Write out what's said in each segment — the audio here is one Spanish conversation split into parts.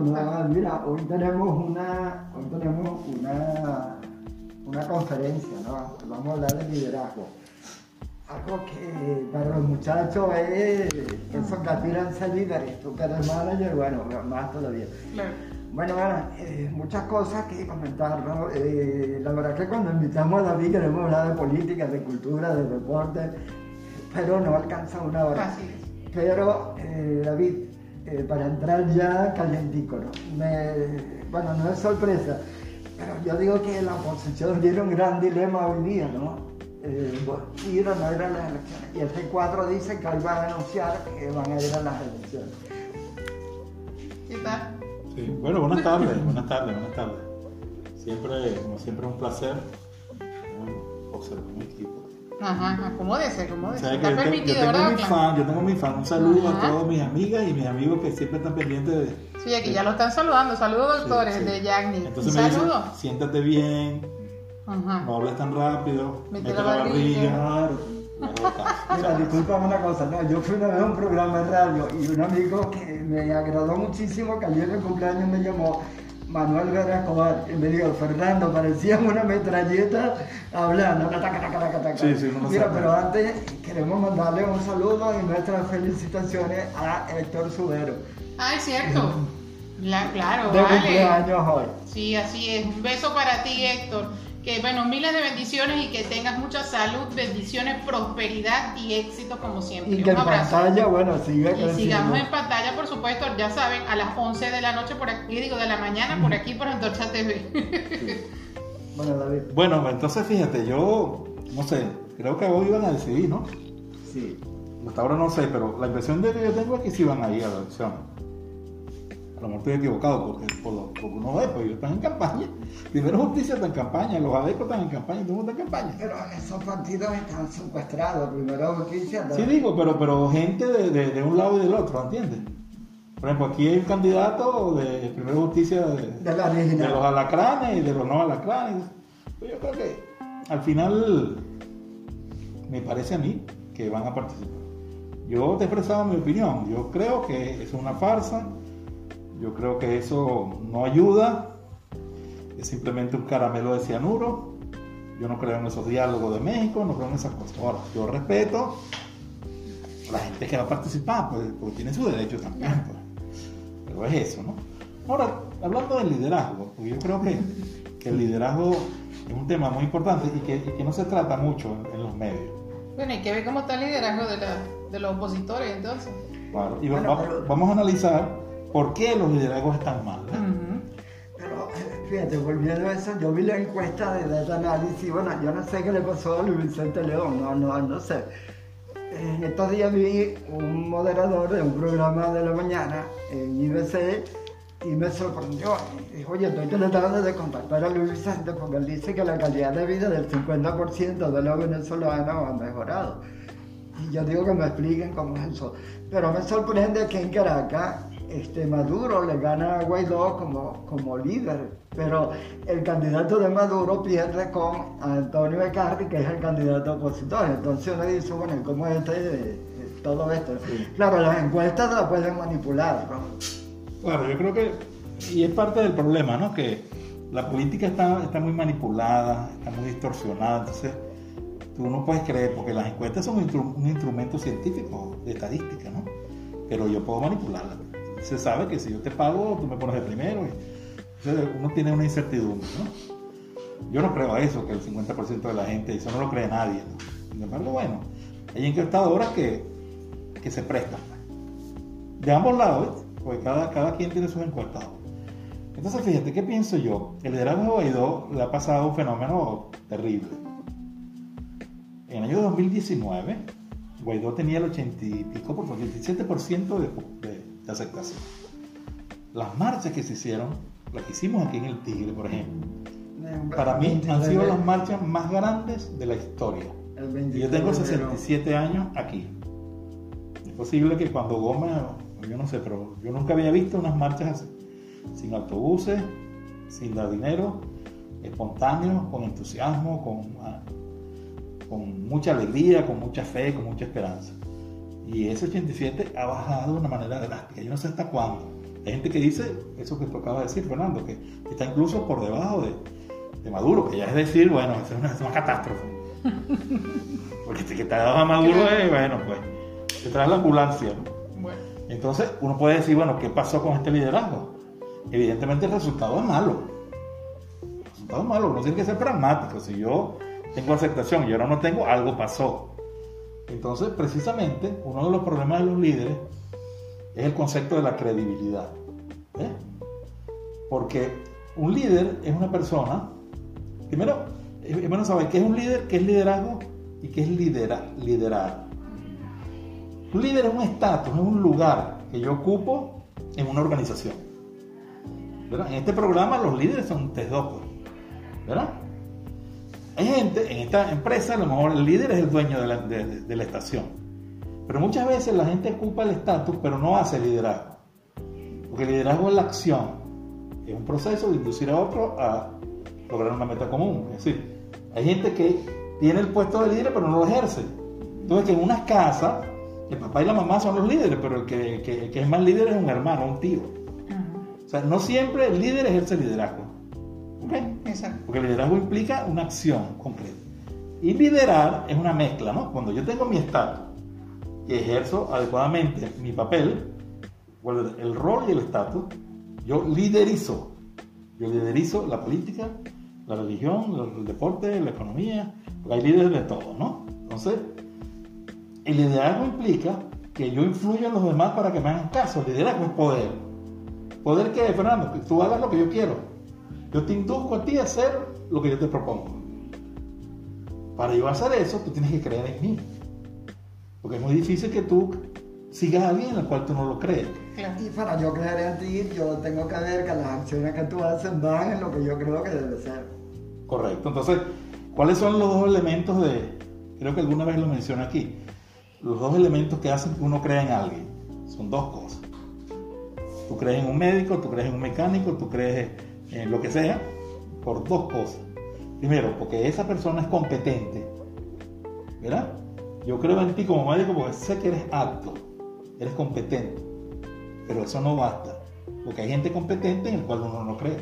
Mira, hoy tenemos una, hoy tenemos una, una conferencia, ¿no? Vamos a hablar de liderazgo. Algo que para los muchachos es eso que aspiran a ser líderes. Tú que eres manager, bueno, más todavía. Bueno, eh, muchas cosas que comentar, ¿no? Eh, la verdad que cuando invitamos a David queremos hablar de política, de cultura, de deporte, pero no alcanza una hora. Pero, eh, David, para entrar ya calientico, ¿no? bueno, no es sorpresa, pero yo digo que la oposición tiene un gran dilema hoy día, ¿no? ir o no ir a las elecciones. Y el G4 dice que hoy van a anunciar que van a ir a las elecciones. ¿Qué tal? bueno, buenas tardes, buenas tardes, buenas tardes. Siempre, como siempre, un placer observar un equipo. Ajá, acomódese, acomódese. Está permitido, yo, tengo mi fan, yo tengo mi fan. Un saludo a todos mis amigas y mis amigos que siempre están pendientes de. Sí, aquí ya lo están saludando. Saludos, doctores de Yagni. Entonces me dicen, siéntate bien, Ajá. no hables tan rápido, mete, la barriga. Mira, disculpame una cosa, no, yo fui una vez a un programa de radio y un amigo que me agradó muchísimo, que ayer en cumpleaños me llamó Manuel Vera Escobar y me dijo, Fernando, parecía una metralleta hablando, sí, sí, Mira, pero antes queremos mandarle un saludo y nuestras felicitaciones a Héctor Subero. Ah, es cierto. claro, de cumpleaños hoy. Sí, así es. Un beso para ti, Héctor. Que bueno, miles de bendiciones y que tengas mucha salud, bendiciones, prosperidad y éxito como siempre. Y que en pantalla, bueno, siga Y sigamos en pantalla, por supuesto, ya saben, a las 11 de la noche por aquí, digo, de la mañana por aquí por Antorcha TV. Bueno, David. Bueno, entonces fíjate, yo, no sé, creo que hoy iban a decidir, ¿no? Sí. Hasta ahora no sé, pero la impresión de que yo tengo es que sí van a ir a la elección a lo mejor estoy equivocado porque, por lo, porque uno ve, pues ellos están en campaña. Primero Justicia está en campaña, los ADECO están en campaña, todo el mundo está en campaña. Pero esos partidos están secuestrados, primero Justicia. Sí, digo, pero, pero gente de, de, de un lado y del otro, ¿entiendes? Por ejemplo, aquí hay un candidato de Primero Justicia de, de, los alacranes y de los no alacranes. Pues yo creo que al final me parece a mí que van a participar. Yo te he expresado mi opinión. Yo creo que es una farsa yo creo que eso no ayuda, es simplemente un caramelo de cianuro. Yo no creo en esos diálogos de México, no creo en esas cosas. Ahora, yo respeto a la gente que va a participar, pues, porque tiene su derecho también. Pues. Pero es eso, ¿no? Ahora, hablando del liderazgo, porque yo creo que, el liderazgo es un tema muy importante y que, no se trata mucho en, los medios. Bueno, hay que ver cómo está el liderazgo de, los opositores entonces. Claro, y vamos a analizar ¿Por qué los liderazgos están mal? Pero fíjate, volviendo a eso, yo vi la encuesta de data análisis, bueno, yo no sé qué le pasó a Luis Vicente León, no, no, no sé. En estos días vi un moderador de un programa de la mañana en IBC y me sorprendió. Y dijo, oye, estoy tratando de contactar a Luis Vicente porque él dice que la calidad de vida del 50% de los venezolanos ha mejorado. Y yo digo que me expliquen cómo es eso. Pero me sorprende que en Caracas este, Maduro le gana a Guaidó como, como líder, pero el candidato de Maduro pierde con Antonio Ecarri, que es el candidato opositor. Entonces uno dice, bueno, ¿cómo es este, todo esto? Claro, las encuestas las pueden manipular, ¿no? Claro, yo creo que, y es parte del problema, ¿no? Que la política está, está muy manipulada, está muy distorsionada, entonces tú no puedes creer, porque las encuestas son un, instrumento científico de estadística, ¿no? Pero yo puedo manipularlas se sabe que si yo te pago, tú me pones de primero. Y, uno tiene una incertidumbre, ¿no? Yo no creo a eso, que el 50% de la gente, eso no lo cree nadie. Sin embargo, bueno, hay encuestadoras que, que se prestan. De ambos lados, porque cada, cada quien tiene sus encuestados. Entonces, fíjate, ¿qué pienso yo? El liderazgo de Guaidó le ha pasado un fenómeno terrible. En el año 2019, Guaidó tenía el 80 y pico, por 87% de, de, aceptación. Las marchas que se hicieron, las que hicimos aquí en el Tigre, por ejemplo, para mí han sido las marchas más grandes de la historia. Y yo tengo 67 años aquí. Es posible que cuando Gómez, yo no sé, pero yo nunca había visto unas marchas así, sin autobuses, sin dar dinero, espontáneos, con entusiasmo, con, ah, con mucha alegría, con mucha fe, con mucha esperanza. Y ese 87 ha bajado de una manera drástica. Yo no sé hasta cuándo. Hay gente que dice eso que tú acabas de decir, Fernando, que está incluso por debajo de, de Maduro, que ya es decir, bueno, es una, es una catástrofe. Porque este que te a Maduro, eh, bueno, pues, te trae la ambulancia. ¿no? Bueno, Entonces, uno puede decir, bueno, ¿qué pasó con este liderazgo? Evidentemente el resultado es malo. El resultado es malo, uno tiene que ser pragmático. Si yo tengo aceptación y ahora no tengo, algo pasó. Entonces, precisamente, uno de los problemas de los líderes es el concepto de la credibilidad. ¿eh? Porque un líder es una persona, primero, es bueno saber qué es un líder, qué es liderazgo y qué es lidera, liderar. Un líder es un estatus, es un lugar que yo ocupo en una organización. ¿verdad? En este programa los líderes son dos, pues, ¿verdad? Hay gente, en esta empresa a lo mejor el líder es el dueño de la, de- la estación. Pero muchas veces la gente ocupa el estatus, pero no hace liderazgo. Porque el liderazgo es la acción. Es un proceso de inducir a otro a lograr una meta común. Es decir, hay gente que tiene el puesto de líder, pero no lo ejerce. Entonces, que en unas casas, el papá y la mamá son los líderes, pero el que, el que- el que es más líder es un hermano, un tío. O sea, no siempre el líder ejerce liderazgo. Exacto. Porque el liderazgo implica una acción concreta. Y liderar es una mezcla, ¿no? Cuando yo tengo mi estatus y ejerzo adecuadamente mi papel, el rol y el estatus, yo liderizo. Yo liderizo la política, la religión, el deporte, la economía, porque hay líderes de todo, ¿no? Entonces, el liderazgo implica que yo influyo en los demás para que me hagan caso. El liderazgo es poder. ¿Poder qué, Fernando? Que tú hagas lo que yo quiero. Yo te induzco a ti a hacer lo que yo te propongo. Para yo hacer eso, tú tienes que creer en mí. Porque es muy difícil que tú sigas a alguien en el cual tú no lo crees. Claro. Y para yo creer en ti, yo tengo que ver que las acciones que tú haces van en lo que yo creo que debe ser. Correcto. Entonces, ¿cuáles son los dos elementos de... Creo que alguna vez lo mencioné aquí. Los dos elementos que hacen que uno crea en alguien. Son dos cosas. Tú crees en un médico, tú crees en un mecánico, tú crees en lo que sea, por dos cosas. Primero, porque esa persona es competente. ¿Verdad? Yo creo en ti como médico porque sé que eres apto, eres competente. Pero eso no basta. Porque hay gente competente en el cual uno no cree.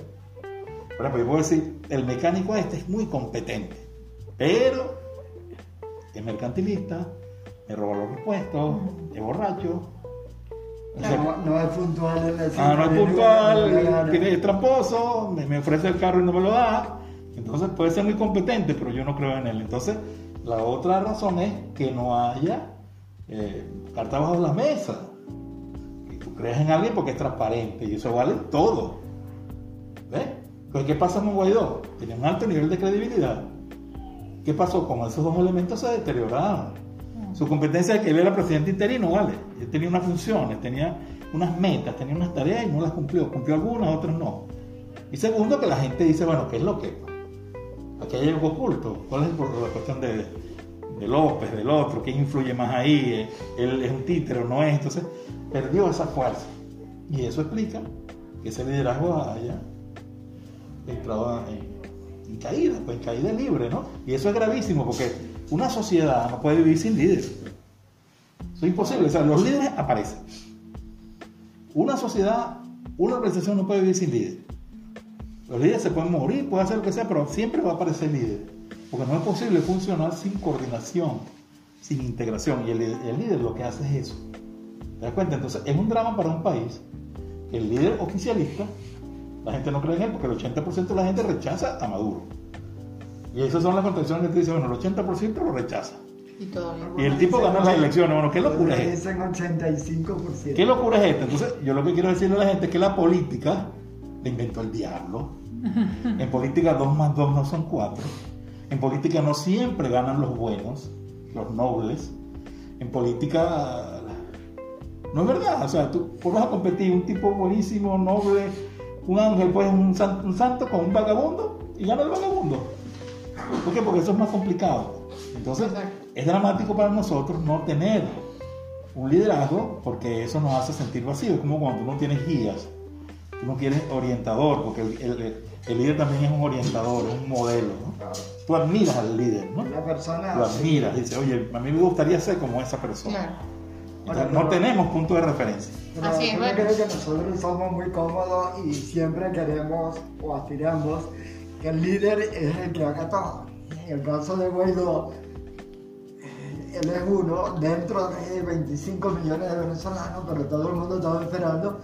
Por ejemplo, yo puedo decir, el mecánico este es muy competente, pero es mercantilista, me roba los repuestos, es borracho. No, no es puntual en la Ah, no es puntual, tiene, es tramposo, me, me ofrece el carro y no me lo da. Entonces puede ser muy competente, pero yo no creo en él. Entonces, la otra razón es que no haya eh, carta bajo la mesa. Que tú creas en alguien porque es transparente y eso vale todo. ¿Ves? Entonces, ¿qué pasa con Guaidó? Tiene un alto nivel de credibilidad. ¿Qué pasó? Con esos dos elementos se deterioraron. Su competencia de que él era presidente interino, ¿vale? Él tenía unas funciones, tenía unas metas, tenía unas tareas y no las cumplió. Cumplió algunas, otras no. Y segundo, que la gente dice, bueno, ¿qué es lo que? Aquí hay algo oculto. ¿Cuál es la cuestión de, de López, del otro? ¿Quién influye más ahí? ¿Él es un títere o no es? Entonces, perdió esa fuerza. Y eso explica que ese liderazgo haya entrado en, en caída, pues en caída libre, ¿no? Y eso es gravísimo porque una sociedad no puede vivir sin líderes. Eso es imposible. O sea, los líderes aparecen. Una sociedad, una organización no puede vivir sin líderes. Los líderes se pueden morir, puede hacer lo que sea, pero siempre va a aparecer líder. Porque no es posible funcionar sin coordinación, sin integración. Y el, el líder lo que hace es eso. ¿Te das cuenta? Entonces, es un drama para un país que el líder oficialista, la gente no cree en él porque el 80% de la gente rechaza a Maduro. Y esas son las contradicciones que te dicen, bueno, el 80% lo rechaza. Y el tipo gana las elecciones. Bueno, ¿qué locura es esta? Dicen 85%. ¿Qué locura es esta? Entonces, yo lo que quiero decirle a la gente es que la política la inventó el diablo. En política 2 más 2 no son 4. En política no siempre ganan los buenos, los nobles. En política no es verdad. O sea, tú vas a competir un tipo buenísimo, noble, un ángel, pues un santo, un santo con un vagabundo y gana el vagabundo. ¿Por qué? Porque eso es más complicado. Entonces, Exacto. es dramático para nosotros no tener un liderazgo porque eso nos hace sentir vacío. Es como cuando tú no tienes guías, tú no quieres orientador, porque el, el- el líder también es un orientador, es un modelo. ¿no? Tú admiras al líder, ¿no? Una persona Lo admiras, dices, oye, a mí me gustaría ser como esa persona. Claro. Entonces, no tenemos punto de referencia. Pero Así es, yo bueno. creo que nosotros somos muy cómodos y siempre queremos o aspiramos que el líder es el que haga todo. El caso de Guaidó, eh, él es uno dentro de 25 millones de venezolanos, pero todo el mundo estaba esperando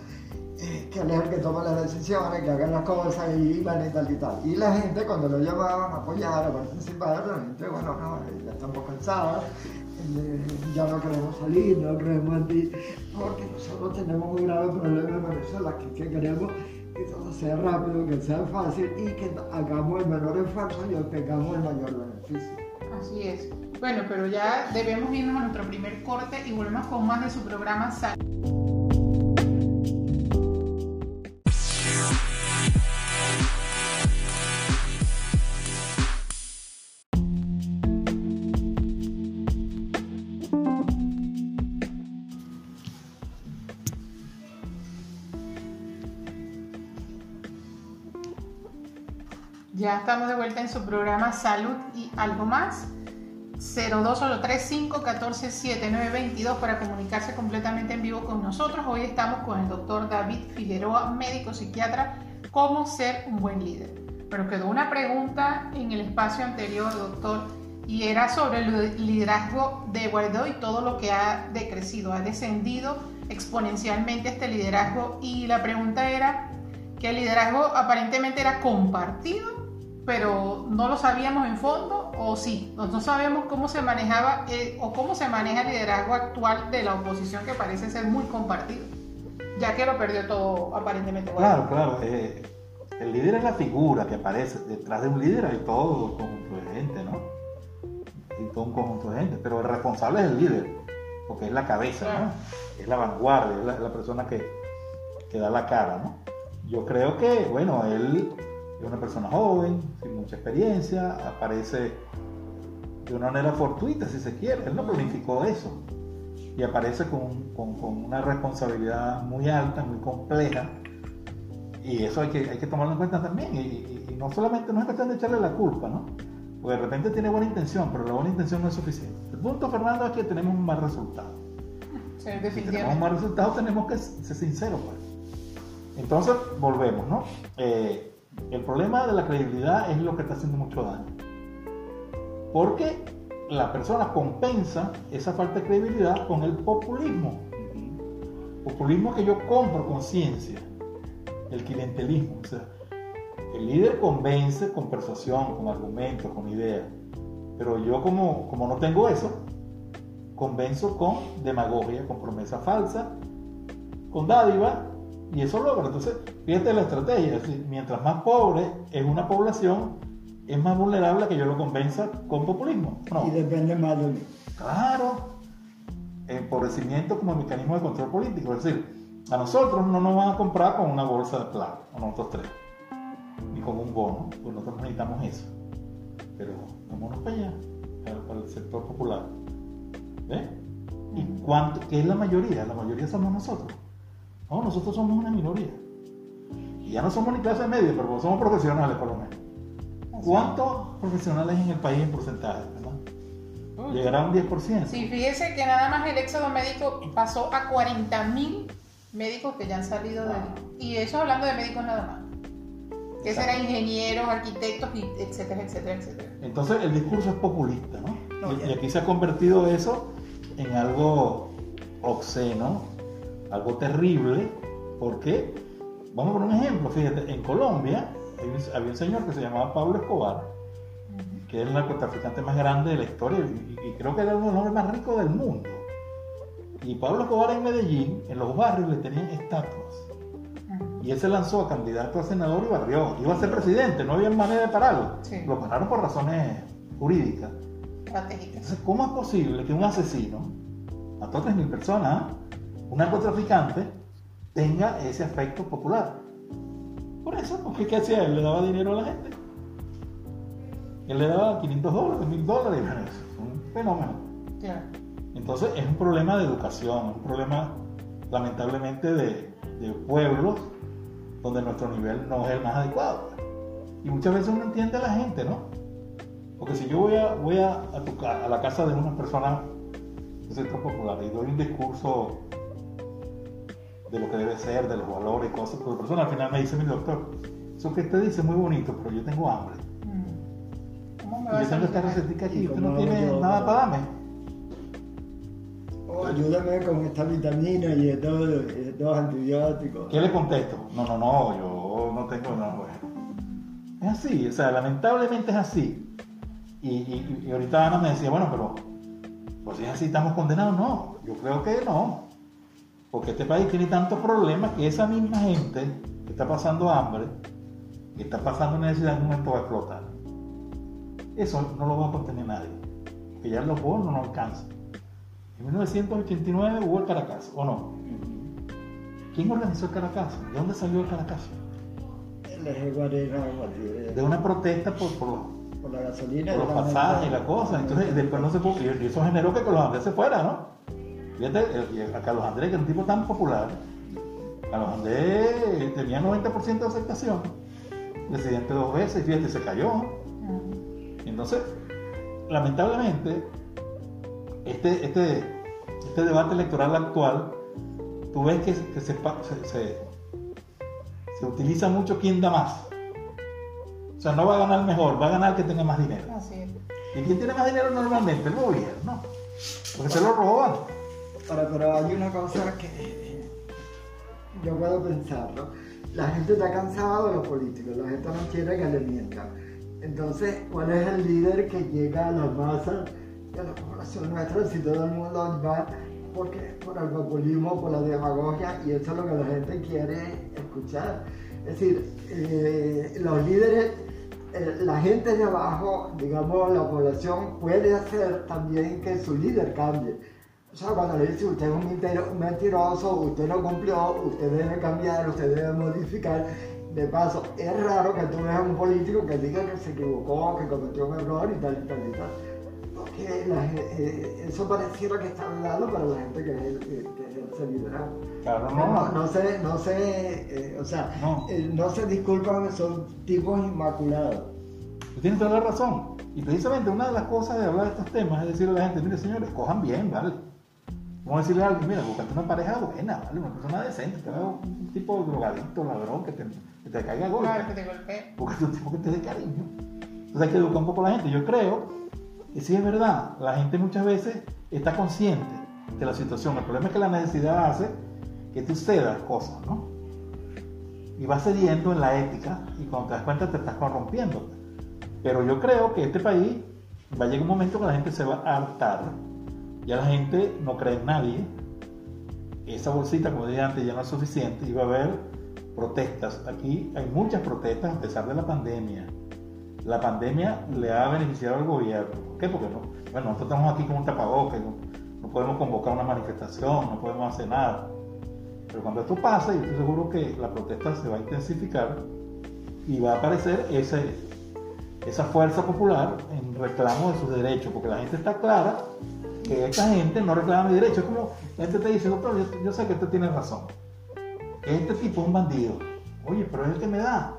eh, que él es el que toma las decisiones, que hagan las cosas y van y tal y tal. Y la gente cuando lo llamaban a apoyar, a participar, la gente, bueno, no, ya estamos cansados, eh, ya no queremos salir, no creemos en ti, porque nosotros tenemos un grave problema en Venezuela, que, que queremos que todo sea rápido, que sea fácil y que hagamos el menor esfuerzo y obtengamos el mayor beneficio. Así es. Bueno, pero ya debemos irnos a nuestro primer corte y volvemos con más de su programa Sal. Ya estamos de vuelta en su programa Salud y algo más. 0235-147922 para comunicarse completamente en vivo con nosotros. Hoy estamos con el doctor David Figueroa, médico psiquiatra, cómo ser un buen líder. Pero quedó una pregunta en el espacio anterior, doctor, y era sobre el liderazgo de Guaidó y todo lo que ha decrecido, ha descendido exponencialmente este liderazgo. Y la pregunta era que el liderazgo aparentemente era compartido pero no lo sabíamos en fondo o sí, no, no sabíamos cómo se manejaba eh, o cómo se maneja el liderazgo actual de la oposición que parece ser muy compartido, ya que lo perdió todo aparentemente. Claro, claro. eh, el líder es la figura que aparece. Detrás de un líder hay todo un conjunto de gente, ¿no? Y todo un conjunto de gente. Pero el responsable es el líder, porque es la cabeza, Claro. ¿no? Es la vanguardia, es la, la persona que, que da la cara, ¿no? Yo creo que, bueno, él una persona joven, sin mucha experiencia, aparece de una manera fortuita, si se quiere. Él no planificó eso. Y aparece con, con- con una responsabilidad muy alta, muy compleja. Y eso hay que, hay que tomarlo en cuenta también. Y, y- y no solamente no es cuestión de echarle la culpa, ¿no? Porque de repente tiene buena intención, pero la buena intención no es suficiente. El punto, Fernando, es que tenemos un mal resultado. Sí, Si tenemos un mal resultado, tenemos que ser sinceros, pues. Entonces, volvemos, ¿no? Eh, el problema de la credibilidad es lo que está haciendo mucho daño. Porque la persona compensa esa falta de credibilidad con el populismo. Populismo que yo compro conciencia. El clientelismo. O sea, el líder convence con persuasión, con argumentos, con ideas. Pero yo como, como no tengo eso, convenzo con demagogia, con promesa falsa, con dádiva, y eso logra. Entonces, fíjate la estrategia. es decir, mientras más pobre es una población, es más vulnerable a que yo lo convenza con populismo. No. Y depende más de mí. Claro, empobrecimiento como mecanismo de control político. Es decir, a nosotros no nos van a comprar con una bolsa de plata, a nosotros tres, ni con un bono, pues nosotros necesitamos eso. Pero vámonos para allá, para, para el sector popular. ¿Ves? ¿Y cuánto? ¿Qué es la mayoría? La mayoría somos nosotros. No, nosotros somos una minoría. Y ya no somos ni clase media, pero somos profesionales por lo menos. ¿Cuántos profesionales en el país en porcentaje? ¿verdad? Uy. Llegará un 10%. Sí, fíjese que nada más el éxodo médico pasó a 40 mil médicos que ya han salido de Y eso hablando de médicos nada más. Que serán ingenieros, arquitectos, etcétera, etcétera, etcétera. Entonces el discurso es populista, ¿no? No, y, ya. y aquí se ha convertido eso en algo obsceno, algo terrible, porque, vamos a poner un ejemplo, fíjate, en Colombia había un señor que se llamaba Pablo Escobar, que es el narcotraficante más grande de la historia y, y creo que era uno de los hombres más ricos del mundo. Y Pablo Escobar en Medellín, en los barrios le tenían estatuas. Y él se lanzó a candidato a senador y barrió. Iba a ser presidente, no había manera de pararlo. Sí. Lo pararon por razones jurídicas. Estratégicas. Entonces, ¿cómo es posible que un asesino mató a 3.000 personas, ¿ah? Un narcotraficante, tenga ese afecto popular? Por eso, porque ¿qué hacía él? Le daba dinero a la gente. Él le daba 500 dólares, 1000 dólares, es un fenómeno. Entonces es un problema de educación, un problema lamentablemente de, de pueblos donde nuestro nivel no es el más adecuado. Y muchas veces uno entiende a la gente, ¿no? Porque si yo voy a, voy a, a, tu ca- a la casa de unas personas del sector popular y doy un discurso de lo que debe ser, de los valores y cosas, pero la persona al final me dice, mi doctor, eso que usted dice es muy bonito, pero yo tengo hambre. Mm. ¿Cómo me Y vas yo a tengo esta recetica aquí, ¿Y usted no tiene yo- nada para darme. O ayúdame con esta vitamina y estos, estos antibióticos. ¿Qué le contesto? No, no, no, yo no tengo nada bueno. Es así, o sea, lamentablemente es así. Y, y- y ahorita Ana me decía, bueno, pero pues si es así, estamos condenados. No, yo creo que no. Porque este país tiene tantos problemas que esa misma gente que está pasando hambre, que está pasando necesidad, en un momento va a explotar. Eso no lo va a contener nadie. Que ya los bonos no alcanzan. En 1989 hubo el Caracas, ¿o no? ¿Quién organizó el Caracas? ¿De dónde salió el Caracas? De una protesta por, por los, por la gasolina. por los pasajes y la cosa. Entonces, después no se pudo. Y eso generó que Carlos Andrés se fuera, ¿no? Fíjate, el- y a Carlos Andrés, que es un tipo tan popular, Carlos Andrés tenía 90% de aceptación. Presidente dos veces, y fíjate, se cayó. Mm. Entonces, lamentablemente, este, este, este debate electoral actual, tú ves que, que se, se, se- se utiliza mucho quién da más. O sea, no va a ganar mejor, va a ganar el que tenga más dinero. Así es. ¿Y quién tiene más dinero normalmente? El gobierno. Porque se lo roban. Pero hay una cosa que eh, yo puedo pensarlo. La gente está cansada de los políticos, la gente no quiere que le mientan. Entonces, ¿cuál es el líder que llega a la masa de la población nuestra si todo el mundo va porque, por el populismo, por la demagogia? Y eso es lo que la gente quiere escuchar. Es decir, eh, los líderes, eh, la gente de abajo, digamos, la población puede hacer también que su líder cambie. O sea, cuando le dice usted es un mentiro- un mentiroso, usted no cumplió, usted debe cambiar, usted debe modificar. De paso, es raro que tú veas a un político que diga que se equivocó, que cometió un error y tal y tal y tal. Porque la eh, eso pareciera que está hablando para la gente que, es- que, que ejerce liderazgo. Claro, No, no. no se, no se, eh, o sea, No. eh, no se disculpan, son tipos inmaculados. Tú tienes toda la razón. Y precisamente una de las cosas de hablar de estos temas es decirle a la gente, mire señores, cojan bien, ¿vale? Vamos a decirle a alguien, mira, buscate una pareja buena, ¿vale? Una persona decente, haga un tipo de drogadicto, ladrón, que te, que te caiga a golpe. Claro, que te golpee. Búscate un tipo que te dé cariño. Entonces hay que educar un poco a la gente. Yo creo que sí es verdad, la gente muchas veces está consciente de la situación. El problema es que la necesidad hace que tú cedas cosas, ¿no? Y vas cediendo en la ética y cuando te das cuenta te estás corrompiendo. Pero yo creo que este país va a llegar un momento que la gente se va a hartar. Ya la gente no cree en nadie. Esa bolsita, como dije antes, ya no es suficiente va a haber protestas. Aquí hay muchas protestas a pesar de la pandemia. La pandemia le ha beneficiado al gobierno. ¿Por qué? Porque no, bueno, nosotros estamos aquí con un tapabocas, no, no podemos convocar una manifestación, no podemos hacer nada. Pero cuando esto pasa, yo estoy seguro que la protesta se va a intensificar y va a aparecer ese, esa fuerza popular en reclamo de sus derechos, porque la gente está clara que esta gente no reclama mi derecho. Es como la gente te dice, doctor, yo, yo sé que usted tiene razón. Que este tipo es un bandido. Oye, pero es el que me da.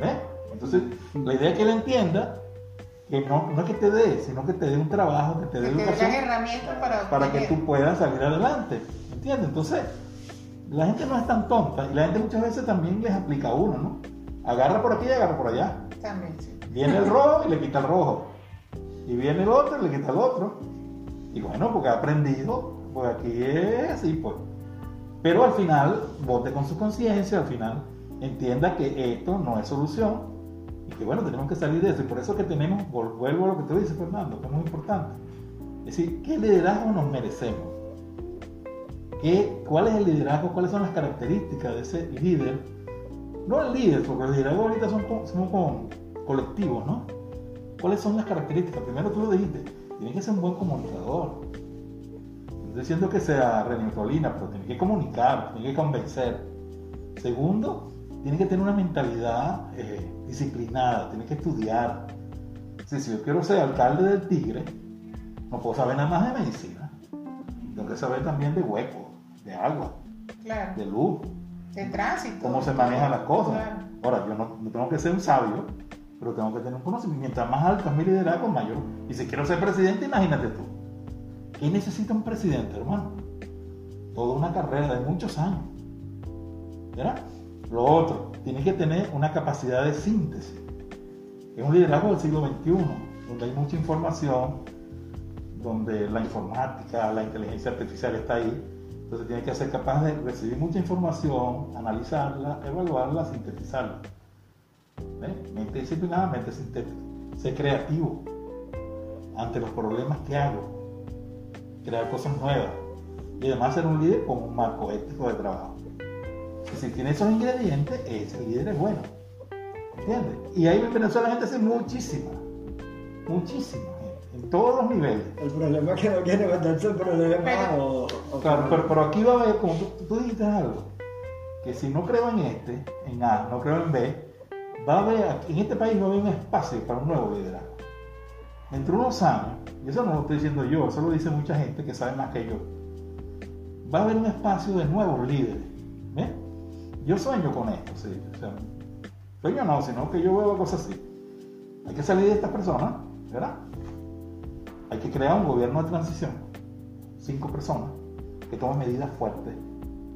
¿Ves? Entonces, la idea es que él entienda que no, no es que te dé, sino que te dé un trabajo, que te dé Que te dé educación herramientas para, para que tú puedas salir adelante. ¿Entiendes? Entonces, la gente no es tan tonta y la gente muchas veces también les aplica a uno, ¿no? Agarra por aquí y agarra por allá. También, sí. Viene el rojo y le quita el rojo. Y viene el otro y le quita el otro. Y bueno, porque ha aprendido, pues aquí es así, pues. Pero al final, vote con su conciencia, al final entienda que esto no es solución y que bueno, tenemos que salir de eso. Y por eso que tenemos, vuelvo a lo que tú dices, Fernando, que es muy importante. Es decir, ¿qué liderazgo nos merecemos? ¿Qué, ¿Cuál es el liderazgo? ¿Cuáles son las características de ese líder? No el líder, porque el liderazgo ahorita son, somos colectivos, ¿no? ¿Cuáles son las características? Primero tú lo dijiste, tiene que ser un buen comunicador. No estoy diciendo que sea Renitrolina, pero tiene que comunicar, tiene que convencer. Segundo, tiene que tener una mentalidad eh, disciplinada, tiene que estudiar. Si, si yo quiero ser alcalde del Tigre, no puedo saber nada más de medicina. Tengo que saber también de hueco, de agua, Claro. de luz, De tránsito. cómo se manejan las cosas. Claro. Ahora, yo no, no tengo que ser un sabio, pero tengo que tener un conocimiento. Mientras más alto es mi liderazgo, mayor. Y si quiero ser presidente, imagínate tú. ¿Qué necesita un presidente, hermano? Toda una carrera de muchos años. ¿Verdad? Lo otro, tiene que tener una capacidad de síntesis. Es un liderazgo del siglo XXI, donde hay mucha información, donde la informática, la inteligencia artificial está ahí. Entonces tiene que ser capaz de recibir mucha información, analizarla, evaluarla, sintetizarla. Mente disciplinada, mente sintética. Ser creativo ante los problemas que hago. Crear cosas nuevas. Y además ser un líder con un marco ético de trabajo. si tiene esos ingredientes, ese líder es bueno. ¿Entiendes? Y ahí en Venezuela la gente hace muchísima. Muchísima en todos los niveles. El problema es que no quiere meterse el problema o, Claro, pero, aquí va a haber, como tú, dijiste algo, que si no creo en este, en A, no creo en B, va a haber, en este país no hay un espacio para un nuevo liderazgo. Entre unos años, y eso no lo estoy diciendo yo, eso lo dice mucha gente que sabe más que yo, va a haber un espacio de nuevos líderes. ¿ves? Yo sueño con esto, sí. Sueño no, sino que yo veo cosas así. Hay que salir de estas personas, ¿verdad? Hay que crear un gobierno de transición, cinco personas, que tomen medidas fuertes,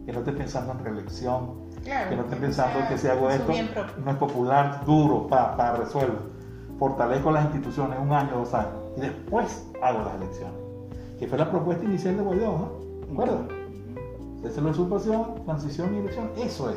que no esté pensando en reelección, que no esté pensando que si hago esto no es popular, duro, pa, pa, resuelvo. Fortalezco las instituciones un año, dos años, y después hago las elecciones. Que fue la propuesta inicial de Guaidó, ¿no? ¿De acuerdo? Esa es la usurpación, transición y elección. Eso es.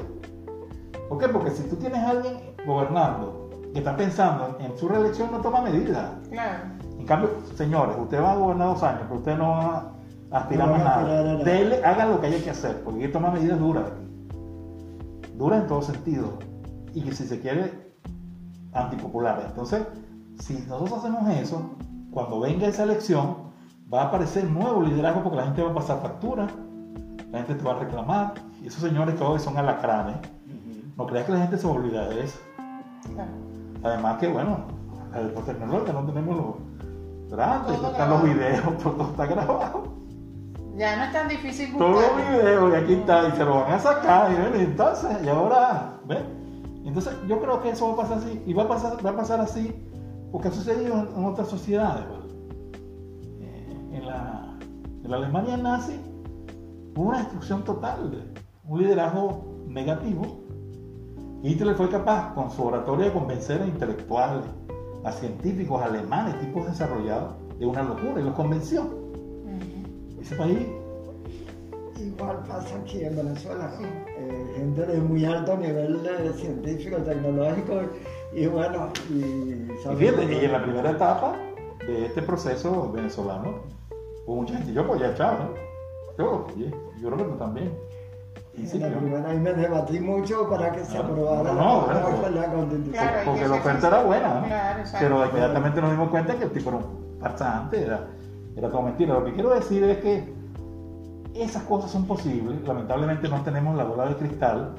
¿Por qué? Porque si tú tienes a alguien gobernando que está pensando en su reelección, no toma medidas. Claro. En cambio, señores, usted va a gobernar dos años, pero usted no va a aspirar más nada. Dele, haga lo que haya que hacer, porque hay que tomar medidas duras aquí. Duras en todo sentido. Y que si se quiere, antipopulares. Entonces, si nosotros hacemos eso, cuando venga esa elección, va a aparecer nuevo liderazgo porque la gente va a pasar factura, la gente te va a reclamar. Y esos señores que hoy son alacranes, no creas que la gente se va a olvidar de eso. Además que, bueno, por tecnológica no tenemos los Grande, están los videos, todo está grabado. Ya no es tan difícil buscar. Todos los videos, y aquí está, y se lo van a sacar, y entonces, y ahora, ¿ves? Entonces, yo creo que eso va a pasar así, y va a pasar, va a pasar así, porque ha sucedido en, otras sociedades, eh, en, la, en la Alemania nazi hubo una destrucción total, un liderazgo negativo. Hitler fue capaz, con su oratoria, de convencer a intelectuales, a científicos alemanes, tipos desarrollados, de una locura y los convenció. Ese país. Igual pasa aquí en Venezuela, eh, gente de muy alto nivel científico, tecnológico, y bueno, y, y fíjate, y en la primera etapa de este proceso venezolano, hubo mucha gente, yo apoyé a Chávez, yo, yo creo que tú también. La primera ahí me debatí mucho para que se aprobara no, la, constitución. porque la oferta era buena, pero inmediatamente nos dimos cuenta que el tipo era un farsante, era, era todo mentira. Lo que quiero decir es que esas cosas son posibles, lamentablemente no tenemos la bola de cristal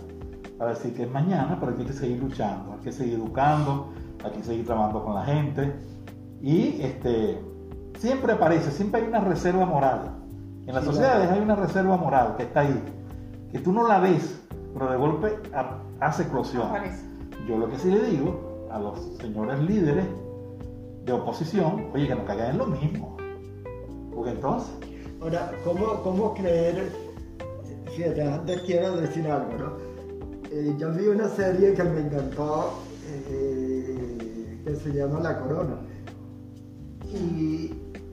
para decir que es mañana, pero hay que seguir luchando, hay que seguir educando, hay que seguir trabajando con la gente y este, siempre aparece, siempre hay una reserva moral. En las sociedades hay una reserva moral que está ahí que tú no la ves, pero de golpe hace eclosión. Yo lo que sí le digo a los señores líderes de oposición, oye, que no caigan en lo mismo. Entonces... Ahora, ¿cómo, cómo creer? Fíjate, antes quiero decir algo, ¿no? Eh, yo vi una serie que me encantó, eh, que se llama La Corona. Y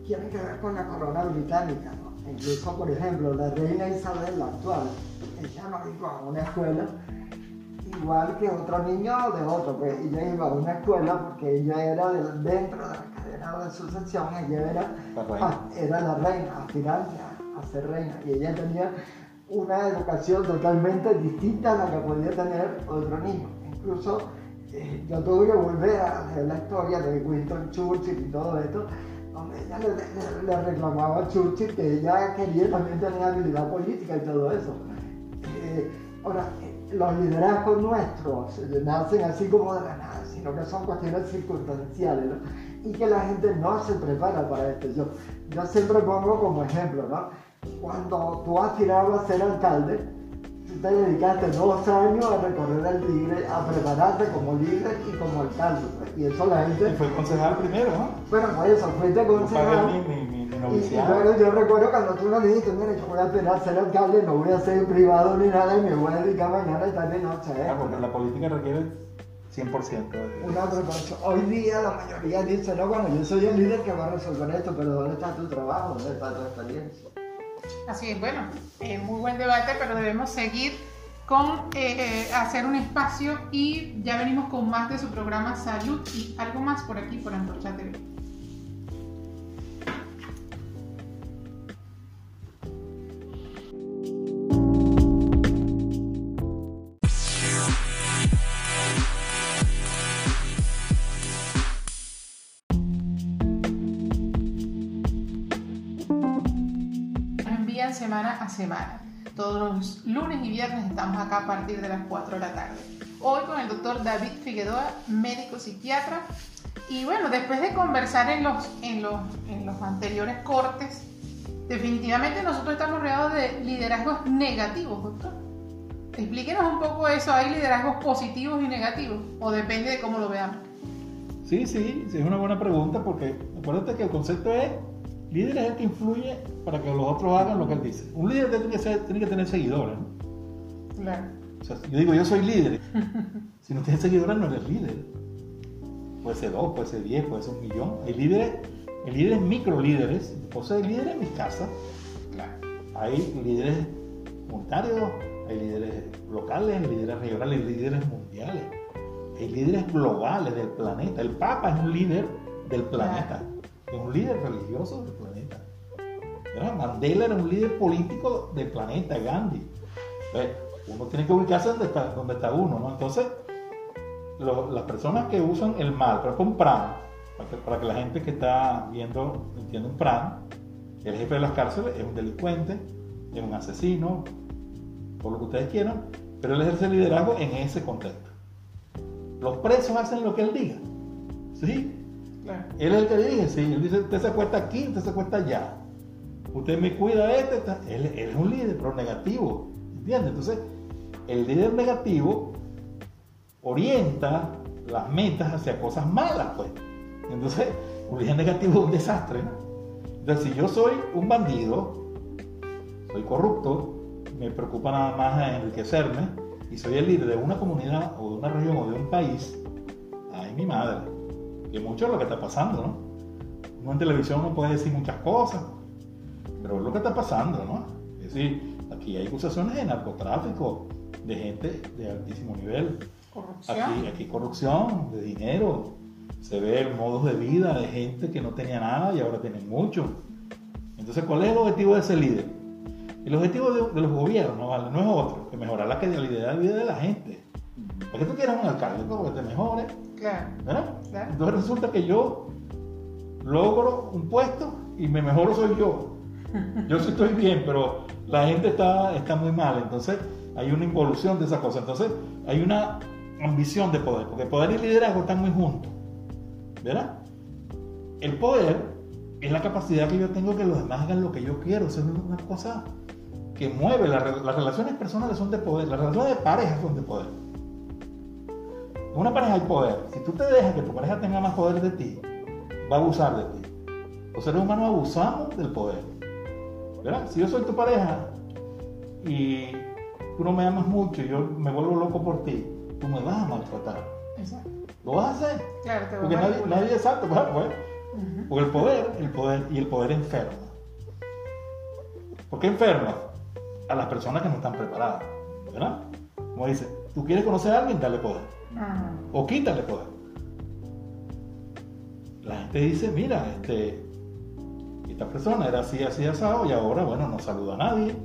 tiene que ver con la corona británica, ¿no? Incluso, por ejemplo, la reina Isabel, la actual, ella no iba a una escuela igual que otro niño de otro, pues ella iba a una escuela porque ella era dentro de la cadena de sucesión, ella era la, era la reina, aspirante a, ser reina, y ella tenía una educación totalmente distinta a la que podía tener otro niño. Incluso eh, yo tuve que volver a leer la historia de Winston Churchill y todo esto, donde ella le, reclamaba a Churchill que ella quería también tener habilidad política y todo eso. Eh, ahora, eh, los liderazgos nuestros nacen así como de la nada, sino que son cuestiones circunstanciales, Y que la gente no se prepara para esto. Yo, yo siempre pongo como ejemplo, ¿no? Cuando tú aspirabas a ser alcalde, Tú te dedicaste dos años a recorrer el Tigre, a prepararte como líder y como alcalde. pues. Y eso la Y gente. fue concejal primero, ¿no? Bueno, pues eso, fuiste concejal. Y, y luego yo recuerdo cuando tú nos dijiste, mira, yo voy a esperar a ser alcalde, no voy a ser privado ni nada y me voy a dedicar mañana y tarde y noche. ¿eh? Ah, porque la política requiere 100% de... Una. Hoy día la mayoría dice, no, bueno, yo soy el líder que va a resolver esto, pero ¿dónde está tu trabajo? ¿Dónde está tu experiencia? Así es, bueno, eh, muy buen debate, pero debemos seguir con eh, hacer un espacio y ya venimos con más de su programa Salud y algo más por aquí por Antorcha TV. Semana. Todos los lunes y viernes estamos acá a partir de las 4 de la tarde. Hoy con el doctor David Figueroa, médico psiquiatra. Y bueno, después de conversar en los, en los, en los anteriores cortes, definitivamente nosotros estamos rodeados de liderazgos negativos, doctor. Explíquenos un poco eso. ¿Hay liderazgos positivos y negativos? ¿O depende de cómo lo veamos? Sí, sí, sí, es una buena pregunta porque acuérdate que el concepto es, líder es el que influye para que los otros hagan lo que él dice. Un líder tiene que, ser- tiene que tener seguidores, ¿no? Claro. O sea, yo digo, yo soy líder. Si no tienes seguidores, no eres líder. Puede ser dos, puede ser diez, puede ser un millón. Hay líderes, hay líderes micro líderes. O sea, hay líderes en mis casas. Claro. Hay líderes comunitarios, hay líderes locales, hay líderes regionales, hay líderes mundiales. Hay líderes globales del planeta. El Papa es un líder del planeta. Es un líder religioso del planeta. Mandela era un líder político del planeta, Gandhi. Entonces, uno tiene que ubicarse donde está, uno, ¿no? Entonces, las personas que usan el mal, pero un PRAN, para que, para que la gente que está viendo entienda un PRAN, el jefe de las cárceles es un delincuente, es un asesino, por lo que ustedes quieran, pero él ejerce liderazgo en ese contexto. Los presos hacen lo que él diga, ¿sí? Él es el que dirige, sí. Él dice, usted se acuesta aquí, usted se acuesta allá. Usted me cuida este, esta. Él, él es un líder, pero negativo. ¿Entiendes? Entonces, el líder negativo orienta las metas hacia cosas malas, pues. Entonces, un líder negativo es un desastre, ¿no? Entonces, si yo soy un bandido, soy corrupto, me preocupa nada más enriquecerme y soy el líder de una comunidad o de una región o de un país, ay mi madre, que mucho es lo que está pasando, ¿no? Uno en televisión no puede decir muchas cosas, pero es lo que está pasando, ¿no? Es decir, aquí hay acusaciones de narcotráfico, de gente de altísimo nivel, Corrupción. aquí, aquí corrupción, de dinero, se ve el modo de vida de gente que no tenía nada y ahora tienen mucho. Entonces, ¿cuál es el objetivo de ese líder? El objetivo de, de los gobiernos ¿vale? no es otro que mejorar la calidad de vida de la gente. ¿Por qué tú quieres un alcalde? Porque te mejore, Claro. ¿verdad? Claro. Entonces resulta que yo logro un puesto y me mejoro soy yo. Yo sí estoy bien, pero la gente está, está muy mal. Entonces hay una involución de esa cosa. Entonces hay una ambición de poder, porque poder y liderazgo están muy juntos. ¿Verdad? El poder es la capacidad que yo tengo que los demás hagan lo que yo quiero. Eso es una cosa que mueve. Las relaciones personales son de poder, las relaciones de pareja son de poder. En una pareja hay poder. Si tú te dejas que tu pareja tenga más poder de ti, va a abusar de ti. Los seres humanos abusamos del poder. ¿Verdad? Si yo soy tu pareja y tú no me amas mucho y yo me vuelvo loco por ti, tú me vas a maltratar. Exacto. ¿Lo vas a hacer? Claro, te Porque a nadie, nadie es exacto, pues, pues. Ujú. Porque el poder, el poder y el poder enferma. ¿Por qué enferma? A las personas que no están preparadas. ¿Verdad? Como dice, tú quieres conocer a alguien, dale poder. Ujú. O quítale poder. La gente dice, mira, este, esta persona era así, así, asado, y ahora, bueno, no saluda a nadie,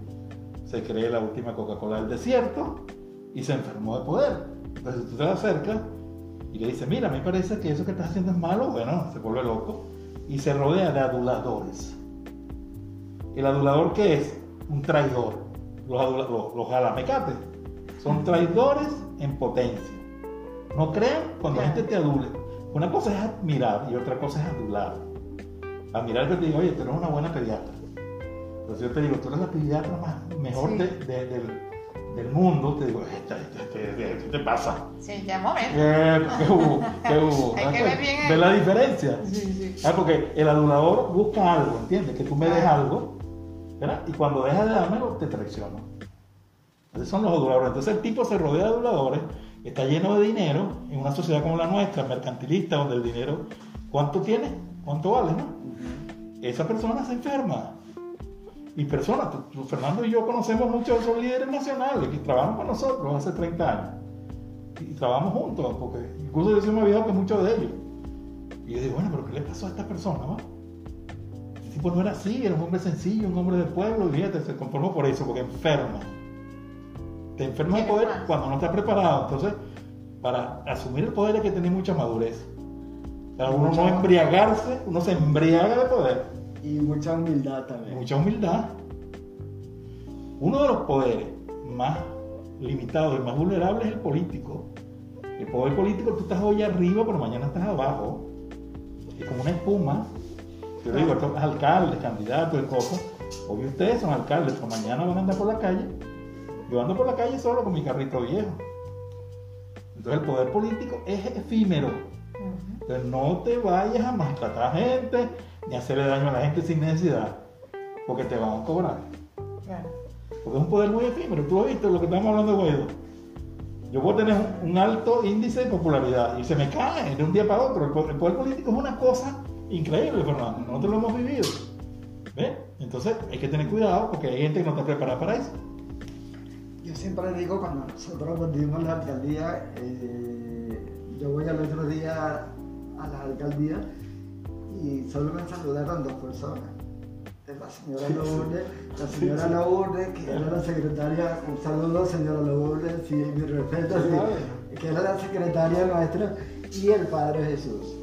se cree la última Coca-Cola del desierto y se enfermó de poder. Entonces tú te acercas y le dices, mira, me parece que eso que estás haciendo es malo, bueno, se vuelve loco y se rodea de aduladores. ¿El adulador qué es? Un traidor. Los, los, los jalamecates son traidores en potencia. No crean cuando la gente te adule. Una cosa es admirar y otra cosa es adular. Admirar que te digo, oye, tú eres una buena pediatra. Pero si yo te digo, tú eres la pediatra más, mejor Sí. de- de- del, del mundo, te digo, ¿qué, te pasa? Sí, ya momento. ¿Qué, qué hubo? ¿Qué hubo? Hay que ver bien ¿Ves la diferencia? Sí, sí. Ah, porque el adulador busca algo, ¿entiendes? Que tú me des algo, ¿verdad? Y cuando dejas de dármelo, te traiciono. Esos son los aduladores. Entonces el tipo se rodea de aduladores, está lleno de dinero, en una sociedad como la nuestra, mercantilista, donde el dinero, ¿cuánto tiene? ¿Cuánto vale, no? Esa persona se enferma. Y personas, Fernando y yo conocemos muchos de esos líderes nacionales que trabajan con nosotros hace 30 años. Y trabajamos juntos, porque incluso yo soy más viejo que muchos de ellos. Y yo digo, bueno, pero ¿qué le pasó a esta persona? va? El tipo no era así, era un hombre sencillo, un hombre del pueblo, y fíjate, se conformó por eso, porque enferma. Te enferma el ¿Quién poder más? cuando no estás preparado. Entonces, para asumir el poder hay que tener mucha madurez. Para uno no embriagarse, uno se embriaga de poder. Y mucha humildad también. Mucha humildad. Uno de los poderes más limitados y más vulnerables es el político. El poder político, tú estás hoy arriba, pero mañana estás abajo. Es como una espuma. Yo digo, estos alcaldes, candidatos y cosas. Obvio ustedes son alcaldes, pero mañana van a andar por la calle. Yo ando por la calle solo con mi carrito viejo. Entonces el poder político es efímero. Entonces no te vayas a maltratar a gente ni a hacerle daño a la gente sin necesidad, porque te van a cobrar. Porque es un poder muy efímero. Tú has visto lo que estamos hablando de Guaidó. Yo puedo tener un, alto índice de popularidad y se me cae de un día para otro. El poder político es una cosa increíble, Fernando. Nosotros lo hemos vivido. ¿Ves? Entonces hay que tener cuidado porque hay gente que no está preparada para eso. Yo siempre digo, cuando nosotros perdimos la alcaldía, eh, yo voy al otro día a la alcaldía y solo me saludaron dos personas. Es La señora Lourdes, la señora Lourdes, que era la secretaria, un saludo señora Lourdes, sí, mi respeto, sí, que era la secretaria nuestra, y el Padre Jesús.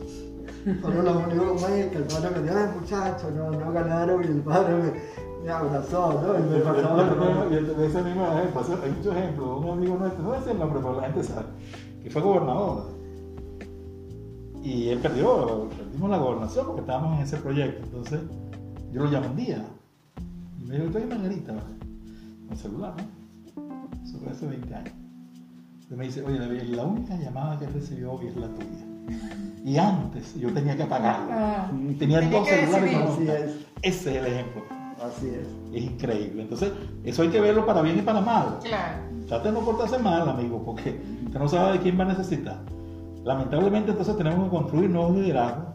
Fueron los únicos que el padre me dijo, "Ay, muchachos, no, no ganaron, y el padre me, me abrazó, ¿no? Y me pasó De ese mismo ejemplo, hay muchos ejemplos. Un amigo nuestro, no voy a decir el nombre, pero la gente sabe, que fue gobernador. Y él perdió, perdimos la gobernación porque estábamos en ese proyecto. Entonces, yo lo llamé un día. Y me dijo, estoy en Margarita, con celular, ¿no? Eso fue hace 20 años. Entonces me dice, oye, David, la única llamada que recibió hoy es la tuya. Y antes yo tenía que apagarlo. Ah. Tenía Tenía dos celulares es. Ese es el ejemplo. Así es. Es increíble. Entonces, eso hay que verlo para bien y para mal. Claro. Trate de no portarse mal, amigo, porque usted no sabe de quién va a necesitar. Lamentablemente, entonces tenemos que construir nuevos liderazgos.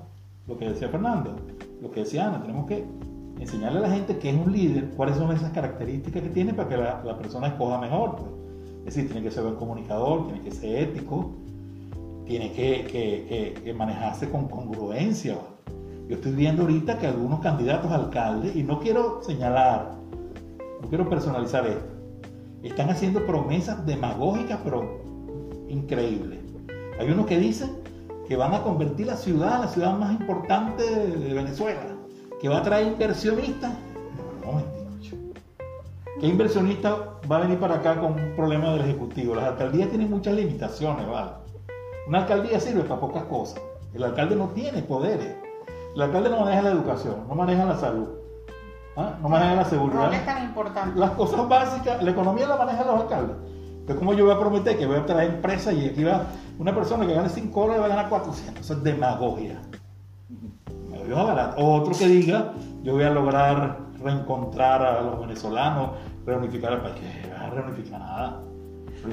Lo que decía Fernando, lo que decía Ana, tenemos que enseñarle a la gente que es un líder, cuáles son esas características que tiene para que la, la persona escoja mejor. pues. Es decir, tiene que ser buen comunicador, tiene que ser ético, tiene que, que- que- que manejarse con congruencia. Yo estoy viendo ahorita que algunos candidatos a alcalde, y no quiero señalar, no quiero personalizar esto, están haciendo promesas demagógicas, pero increíbles. Hay unos que dicen que van a convertir la ciudad en la ciudad más importante de Venezuela, que va a traer inversionistas. No. ¿Qué inversionista va a venir para acá con un problema del Ejecutivo? Las alcaldías tienen muchas limitaciones, ¿vale? Una alcaldía sirve para pocas cosas. El alcalde no tiene poderes. El alcalde no maneja la educación, no maneja la salud, ¿ah? no maneja la seguridad. No es tan importante. Las cosas básicas, la economía la manejan los alcaldes. Entonces, como yo voy a prometer que voy a traer empresas y aquí va una persona que gane 5 dólares va a ganar 400? Eso es demagogia. Me lo barato. O otro que diga, yo voy a lograr reencontrar a los venezolanos, reunificar el país. ¿Qué vas a reunificar nada?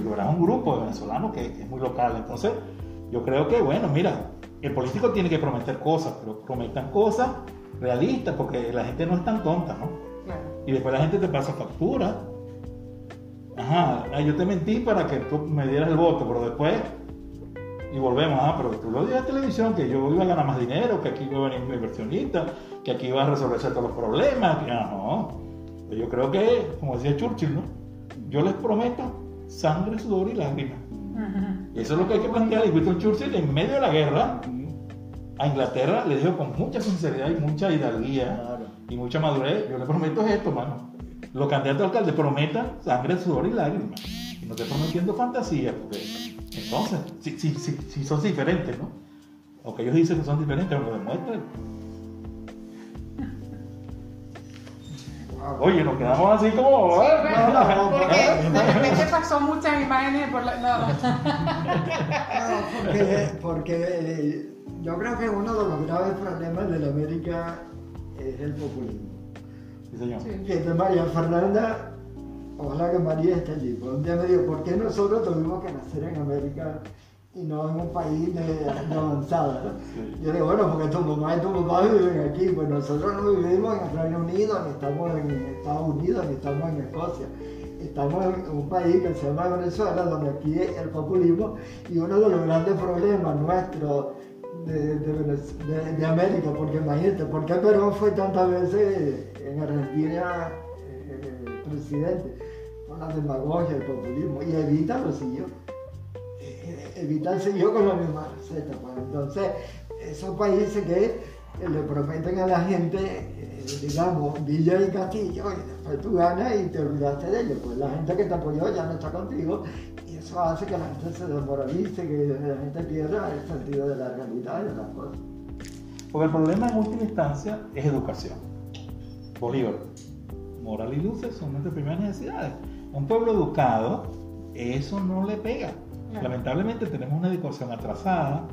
Lograr un grupo de venezolanos que, que es muy local. Entonces, yo creo que, bueno, mira, el político tiene que prometer cosas, pero prometan cosas realistas, porque la gente no es tan tonta, ¿no? Claro. y después la gente te pasa factura. Ajá, yo te mentí para que tú me dieras el voto, pero después, y volvemos, ah, pero tú lo dices en televisión, que yo iba a ganar más dinero, que aquí iba a venir un inversionista, que aquí iba a resolverse todos los problemas, que ah, no. Yo creo que, como decía Churchill, ¿no? Yo les prometo sangre, sudor y lágrimas. Y eso es lo que hay que plantear. Y Winston Churchill, en medio de la guerra, a Inglaterra le dijo con mucha sinceridad y mucha hidalguía Claro. y mucha madurez, yo le prometo esto, mano. Los candidatos a alcalde prometan sangre, sudor y lágrimas. Y no estoy prometiendo fantasía, porque entonces, si, si, si, si son diferentes, ¿no? Aunque ellos dicen que son diferentes, lo demuestran. Oye, nos quedamos así como. Sí, ¿eh? bueno, no, no, porque no, de repente pasó muchas imágenes por la. No. No, porque, porque eh, yo creo que uno de los graves problemas de la América es el populismo. Sí, señor. Sí. Fíjate, María Fernanda, ojalá que María esté allí. Un día me dijo, ¿por qué nosotros tuvimos que nacer en América y no en un país de, de. Yo digo, bueno, porque tu mamá y tu papá viven aquí, pues nosotros no vivimos en el Reino Unido, ni estamos en Estados Unidos, ni estamos en Escocia. Estamos en un país que se llama Venezuela, donde aquí el populismo y uno de los grandes problemas nuestros de, de América, porque imagínate, ¿por qué Perón fue tantas veces en Argentina eh, presidente? Por la demagogia, el populismo, y Evita lo siguió. Eh, Evita siguió con la misma receta. pues. Entonces, esos países que le prometen a la gente, eh, digamos, Villa y Castillo, y después tú ganas y te olvidaste de ellos. Pues la gente que te apoyó ya no está contigo, y eso hace que la gente se desmoralice, que la gente pierda el sentido de la realidad y de las cosas. Porque el problema en última instancia es educación. Bolívar, moral y luces son nuestras primeras necesidades. Un pueblo educado, eso no le pega. Lamentablemente tenemos una educación atrasada,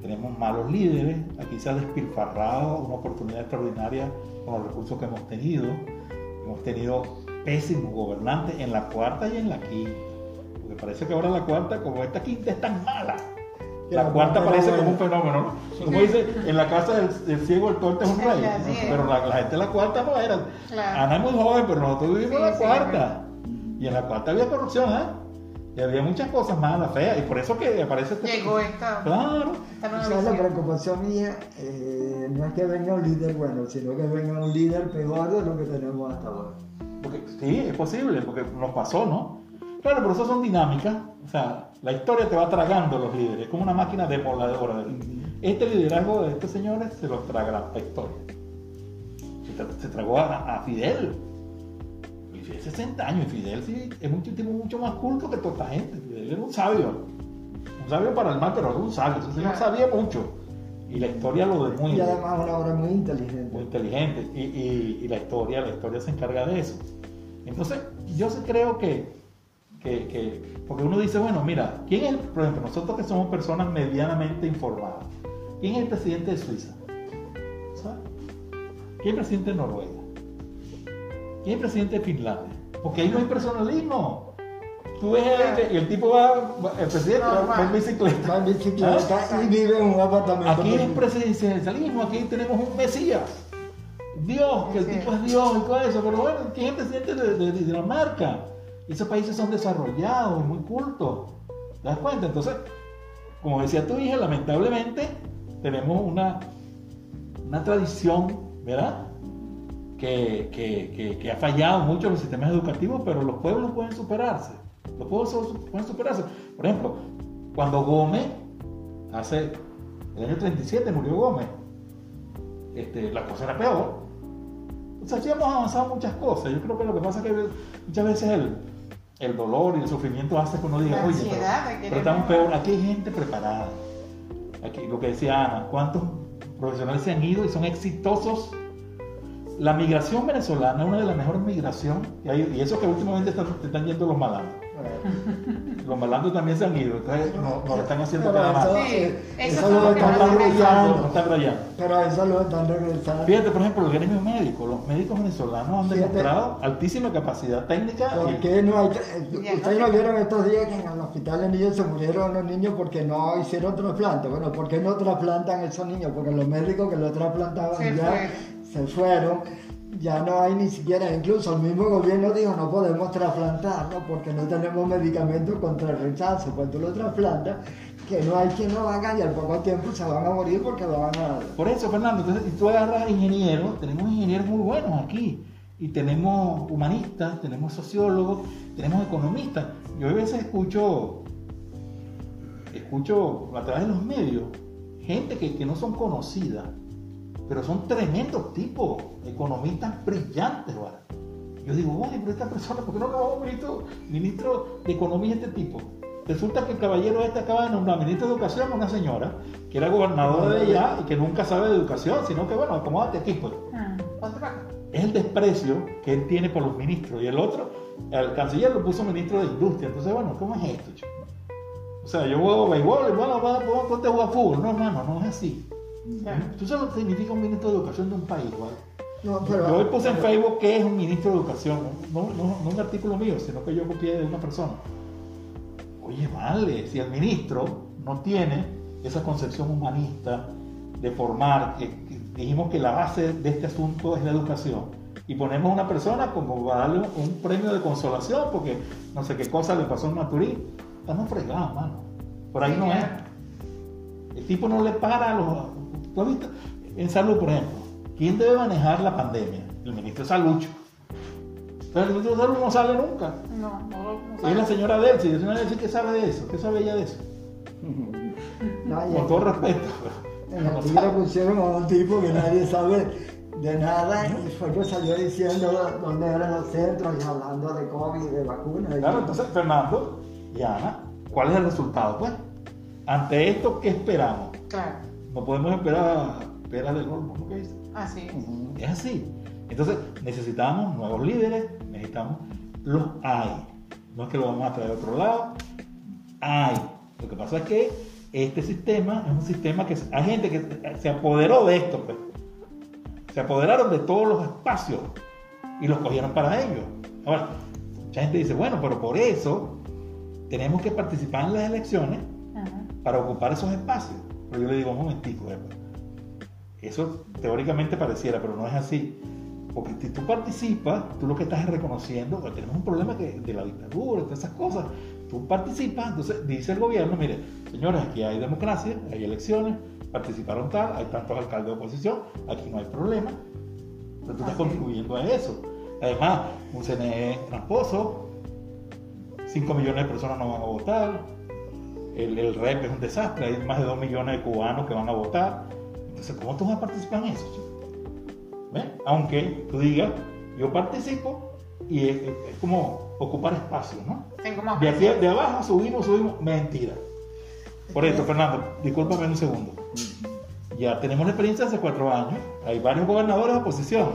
tenemos malos líderes, aquí se ha despilfarrado una oportunidad extraordinaria con los recursos que hemos tenido. Hemos tenido pésimos gobernantes en la cuarta y en la quinta. Porque parece que ahora la cuarta, como esta quinta es tan mala, la cuarta parece como un fenómeno, ¿no? Como dice, en la casa del, del ciego el torte es un rey. Pero la, la gente de la cuarta no era. Claro. Ana es muy joven, pero nosotros vivimos Sí, en la cuarta. Y en la cuarta había corrupción, ¿eh? Y había muchas cosas malas, feas. Y por eso que aparece este. Llegó esta, Claro. esta nueva ¿Sabes la preocupación mía? Eh, no es que venga un líder bueno, sino que venga un líder peor de lo que tenemos hasta ahora. Porque, sí, es posible, porque nos pasó, ¿no? Claro, pero eso son dinámicas. O sea, la historia te va tragando los líderes. Es como una máquina demoledora. Este liderazgo de estos señores se los traga la historia. Se, tra- se tragó a, a Fidel. Y Fidel 60 años. Y Fidel sí es mucho, tipo mucho más culto que toda esta gente. Fidel era un sabio. Un sabio para el mal, pero era un sabio. Señor Claro. sabía mucho. Y la historia lo Y demuestra además una obra muy inteligente. muy inteligente y, y- y la historia la historia se encarga de eso entonces yo sí creo que, que- que- porque uno dice bueno mira quién es el- por ejemplo nosotros que somos personas medianamente informadas quién es el presidente de Suiza ¿Sabes? quién es el presidente de Noruega quién es el presidente de Finlandia porque ahí no hay personalismo tú ves el, el tipo va el presidente va, va en bicicleta Va en bicicleta y vive en un apartamento. Aquí es presidencialismo, aquí tenemos un Mesías. Dios, que el tipo es Dios y todo eso, pero bueno, ¿quién es el presidente de, de- de Dinamarca? Esos países son desarrollados muy cultos. ¿Te das cuenta? Entonces, como decía tu hija, lamentablemente tenemos una, una tradición, ¿verdad? Que, que- que- que ha fallado mucho en los sistemas educativos, pero los pueblos pueden superarse. Los pueblos pueden superarse. Por ejemplo, cuando Gómez, hace el año 37 murió Gómez, este, la cosa era peor. O sea, hemos avanzado muchas cosas. Yo creo que lo que pasa es que muchas veces el, el dolor y el sufrimiento hace que uno diga, La oye, ansiedad pero, pero estamos mejorar". peor. Aquí hay gente preparada. Aquí, lo que decía Ana, ¿cuántos profesionales se han ido y son exitosos? La migración venezolana es una de las mejores migraciones, y, hay- y eso que últimamente están, te están yendo los malandros. Los malandros también se han ido, entonces no, no lo están haciendo cada más. eso, Sí, eh, eso eso es lo lo que están No regresando. están rayando. Pero eso lo están regresando. Fíjate, por ejemplo, el gremio médico. Los médicos venezolanos han demostrado altísima capacidad técnica. ¿Por qué no hay, eh, ustedes no vieron estos días que en el hospital de niños se murieron los niños porque no hicieron trasplante? Bueno, ¿por qué no trasplantan esos niños? Porque los médicos que los trasplantaban ya fueron. Se fueron. Ya no hay ni siquiera, incluso el mismo gobierno dijo no podemos trasplantarlo porque no tenemos medicamentos contra el rechazo. Cuando tú lo trasplantas, que no hay quien lo haga y al poco tiempo se van a morir porque van a... Por eso, Fernando, entonces, si tú agarras ingenieros, tenemos ingenieros muy buenos aquí. Y tenemos humanistas, tenemos sociólogos, tenemos economistas. Yo a veces escucho, escucho a través de los medios, gente que, que no son conocidas, pero son tremendos tipos, economistas brillantes, ¿vale? Yo digo, oye, pero esta persona, ¿por qué no un ministro, ministro de Economía este tipo? Resulta que el caballero este acaba de nombrar ministro de Educación a una señora que era gobernadora de allá y que nunca sabe de educación, sino que, bueno, acomódate aquí, pues. Ah, es el desprecio que él tiene por los ministros. Y el otro, el canciller lo puso ministro de Industria. Entonces, bueno, ¿cómo es esto, chico? O sea, yo juego béisbol, bueno, vamos, ponte a jugar fútbol. No, hermano, no es así. ¿Tú sabes lo que significa un ministro de educación de un país, ¿vale? No, pero, Yo hoy puse en Facebook que es un ministro de educación, no, no, no un artículo mío, sino que yo copié de una persona. Oye, vale, si el ministro no tiene esa concepción humanista de formar, que, que dijimos que la base de este asunto es la educación, y ponemos una persona como para darle un premio de consolación porque no sé qué cosa le pasó en Maturín, estamos fregados, mano. Por ahí no es. El tipo no le para a los... ¿Tú has visto? En salud, por ejemplo, ¿quién debe manejar la pandemia? El ministro de Salud. Pero el ministro de Salud no sale nunca. No, no, no Es sabe. la señora Delcy. La señora Delcy, ¿qué sabe de eso? ¿Qué sabe ella de eso? no, Con todo respeto. En el tigre pusieron a un tipo que nadie sabe de nada y fue que salió diciendo dónde eran los centros y hablando de COVID, de vacunas. y- Claro, entonces, Fernando y Ana, ¿cuál es el resultado? Pues, ante esto, ¿qué esperamos? Claro, No podemos esperar peras del olmo, ¿no? ¿Qué dice? así es. Ujú. Es así. Entonces, necesitamos nuevos líderes, necesitamos, los hay. No es que lo vamos a traer de otro lado, hay. Lo que pasa es que este sistema es un sistema que hay gente que se apoderó de esto, pues. Se apoderaron de todos los espacios y los cogieron para ellos. Ahora, mucha gente dice, bueno, pero por eso tenemos que participar en las elecciones Ajá. para ocupar esos espacios. Pero yo le digo, un momentico. Eso teóricamente pareciera, pero no es así. Porque si tú participas, tú lo que estás es reconociendo, tenemos un problema que, de la dictadura, todas esas cosas. Tú participas, entonces dice el gobierno, mire, señores, aquí hay democracia, hay elecciones, participaron tal, hay tantos alcaldes de oposición, aquí no hay problema. Pero tú estás contribuyendo a eso. Además, un CNE tramposo, 5 millones de personas no van a votar, el, el REP es un desastre, hay más de 2 millones de cubanos que van a votar. Entonces, ¿cómo tú vas a participar en eso? Aunque tú digas, yo participo y es, como ocupar espacio, ¿no? Tengo más. De aquí de abajo subimos, subimos, mentira. Por esto, Fernando, discúlpame un segundo. Ya tenemos la experiencia hace cuatro años, hay varios gobernadores de oposición,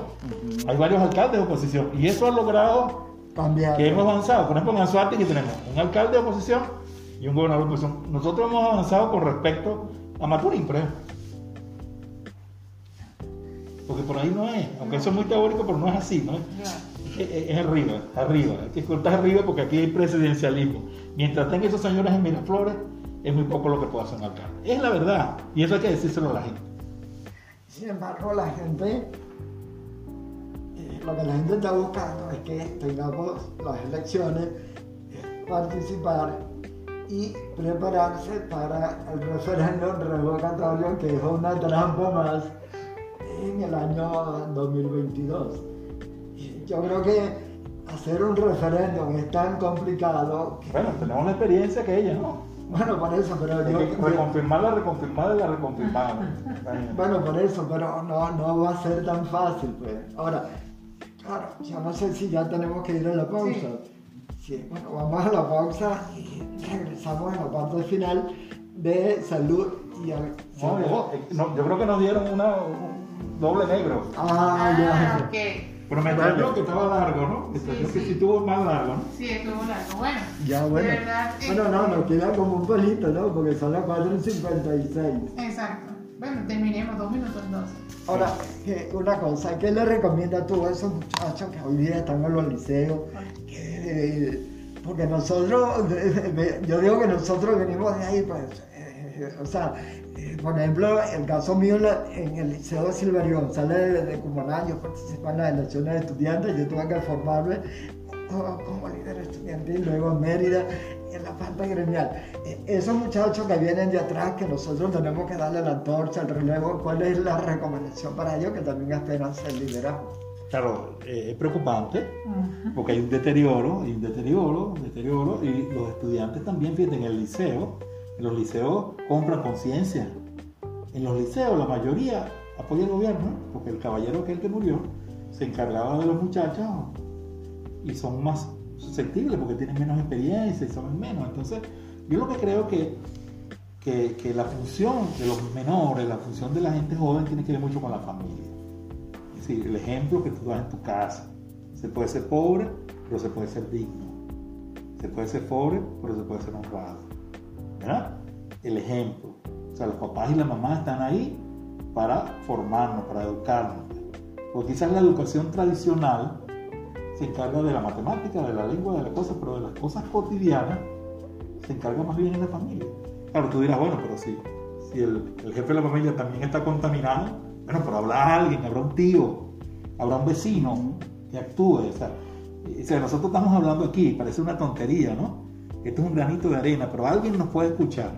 hay varios alcaldes de oposición, y eso ha logrado Cambiar. que hemos avanzado. Por ejemplo, en Anzuategui tenemos un alcalde de oposición y un gobernador de oposición. Nosotros hemos avanzado con respecto a Maturín, por ejemplo. Porque por ahí no es, aunque eso es muy teórico, pero no es así, ¿no? Es arriba, arriba. Hay que cortar arriba porque aquí hay presidencialismo. Mientras tenga esos señores en Miraflores, es muy poco lo que puede hacer un alcalde. Es la verdad, y eso hay que decírselo a la gente. Sin embargo, la gente, eh, lo que la gente está buscando es que tengamos las elecciones, eh, participar y prepararse para el referéndum revocatorio, que es una trampa más en el año 2022. Y Yo creo que hacer un referéndum es tan complicado. que- Bueno, tenemos la experiencia que ella, ¿no? bueno, por eso, pero yo, reconfirmarla, reconfirmada y la reconfirmada. Bueno, por eso, pero no, no va a ser tan fácil, pues. Ahora, claro, yo no sé si ya tenemos que ir a la pausa. Sí, bueno, vamos a la pausa y regresamos a la parte final de salud y al... No, yo, eh, no, yo creo que nos dieron una, un doble negro. Ah, Ah, ya. ok. Pero me extrañó que estaba largo, ¿no? Me extrañó que sí. sí tuvo más largo, ¿no? Sí, estuvo largo. Bueno, Ya, bueno. de verdad. Bueno, no, nos queda como un pelito, ¿no? Porque son las 4.56. Exacto. Bueno, terminemos dos minutos entonces. Ahora, una cosa, ¿qué le recomiendas tú a esos muchachos que hoy día están en los liceos? Que, porque nosotros, yo digo que nosotros venimos de ahí, pues, eh, o sea, eh, por ejemplo, el caso mío en el Liceo de Silverio González de, de Cumaná, yo participé en las elecciones de estudiantes, yo tuve que formarme como, como líder estudiantil, luego en Mérida, en la parte gremial. Eh, Esos muchachos que vienen de atrás, que nosotros tenemos que darle la antorcha, el relevo, ¿cuál es la recomendación para ellos que también esperan ser liderados? Claro, eh, es preocupante porque hay un deterioro, hay un deterioro, un deterioro, y los estudiantes también, fíjate, en el liceo, en los liceos compran conciencia. En los liceos la mayoría apoya al gobierno, porque el caballero aquel que murió se encargaba de los muchachos y son más susceptibles porque tienen menos experiencia y saben menos. Entonces, yo lo que creo que, que, la función de los menores, la función de la gente joven tiene que ver mucho con la familia. decir, el ejemplo que tú das en tu casa. Se puede ser pobre, pero se puede ser digno. Se puede ser pobre, pero se puede ser honrado. ¿Verdad? El ejemplo. O sea, los papás y la mamá están ahí para formarnos, para educarnos. Porque quizás la educación tradicional se encarga de la matemática, de la lengua, de las cosas, pero de las cosas cotidianas se encarga más bien en la familia. Claro, tú dirás, bueno, pero si, si el, jefe de la familia también está contaminado, bueno, pero habrá alguien, habrá un tío, habrá un vecino que actúe. O sea, nosotros estamos hablando aquí, parece una tontería, ¿no? Esto es un granito de arena, pero alguien nos puede escuchar.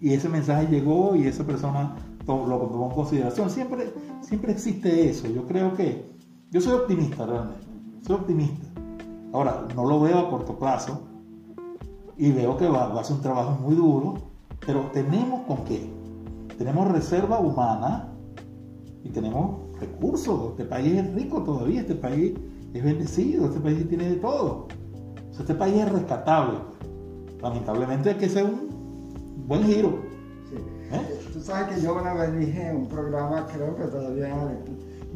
Y ese mensaje llegó y esa persona lo tomó en consideración. Siempre, siempre existe eso. Yo creo que, yo soy optimista realmente, soy optimista. Ahora, no lo veo a corto plazo y veo que va, va a ser un trabajo muy duro, pero tenemos con qué. Tenemos reserva humana y tenemos recursos. Este país es rico todavía, este país es bendecido, este país tiene de todo. este país es rescatable. Lamentablemente hay que ser un buen giro. ¿Eh? Tú sabes que yo una vez dije en un programa, creo que todavía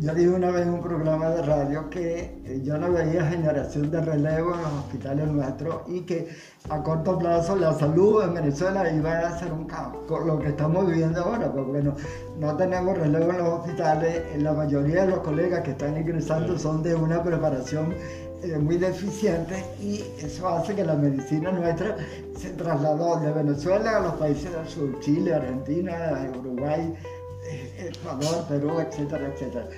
yo dije una vez en un programa de radio que eh, yo no veía generación de relevo en los hospitales nuestros y que a corto plazo la salud en Venezuela iba a ser un caos, con lo que estamos viviendo ahora, porque bueno, no tenemos relevo en los hospitales, la mayoría de los colegas que están ingresando son de una preparación eh, muy deficiente y eso hace que la medicina nuestra se trasladó de Venezuela a los países del sur, Chile, Argentina, Uruguay, Ecuador, Perú, etcétera, etcétera.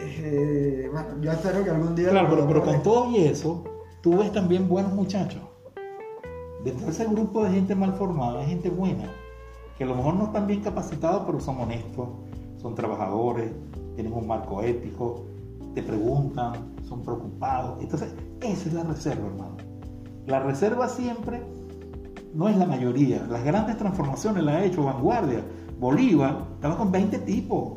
Eh, bueno, yo espero que algún día... Claro, pero, con todo y eso, tú ves también buenos muchachos. Dentro de ese grupo de gente mal formada, hay gente buena, que a lo mejor no están bien capacitados, pero son honestos, son trabajadores, tienen un marco ético, te preguntan, son preocupados. Entonces, esa es la reserva, hermano. La reserva siempre no es la mayoría. Las grandes transformaciones las ha hecho Vanguardia Bolívar estaba con 20 tipos.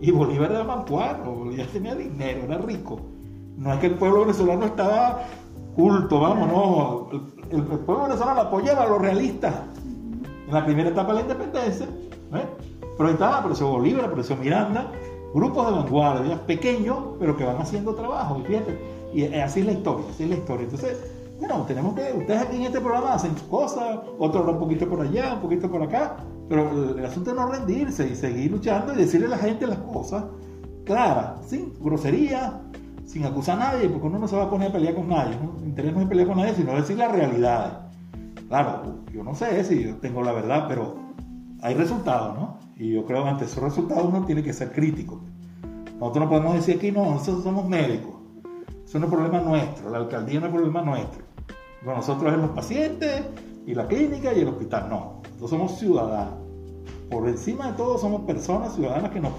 Y Bolívar era mantuano, Bolívar tenía dinero, era rico. No es que el pueblo venezolano estaba culto, vamos, no. El, pueblo venezolano apoyaba a los realistas. En la primera etapa de la independencia, ¿eh? pero estaba, apareció Bolívar, apareció Miranda, grupos de vanguardia, pequeños, pero que van haciendo trabajo. Y fíjate, y así es la historia, así es la historia. Entonces, bueno, tenemos que, ustedes aquí en este programa hacen cosas, otros un poquito por allá, un poquito por acá, pero el asunto es no rendirse y seguir luchando y decirle a la gente las cosas claras, sin grosería, sin acusar a nadie, porque uno no se va a poner a pelear con nadie. ¿no? Interés no es pelear con nadie, sino decir la realidad. Claro, yo no sé si yo tengo la verdad, pero hay resultados, ¿no? Y yo creo que ante esos resultados uno tiene que ser crítico. Nosotros no podemos decir aquí, no, nosotros somos médicos. Eso no es problema nuestro, la alcaldía no es problema nuestro. Nosotros es los pacientes y la clínica y el hospital. No, nosotros somos ciudadanos por encima de todo somos personas ciudadanas que nos,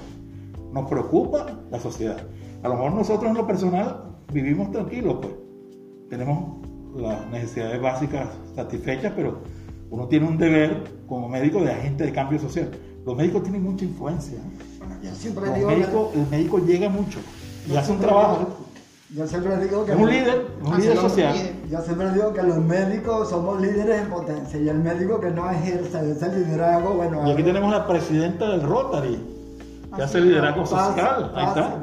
nos preocupa la sociedad. A lo mejor nosotros en lo personal vivimos tranquilos, pues tenemos las necesidades básicas satisfechas, pero uno tiene un deber como médico de agente de cambio social. Los médicos tienen mucha influencia. el médico llega mucho y hace un trabajo. Yo siempre digo que... un líder, un líder social. Yo siempre digo que los médicos somos líderes en potencia y el médico que no ejerce ese liderazgo, bueno... Y aquí tenemos la presidenta del Rotary, que hace liderazgo social. Ahí está.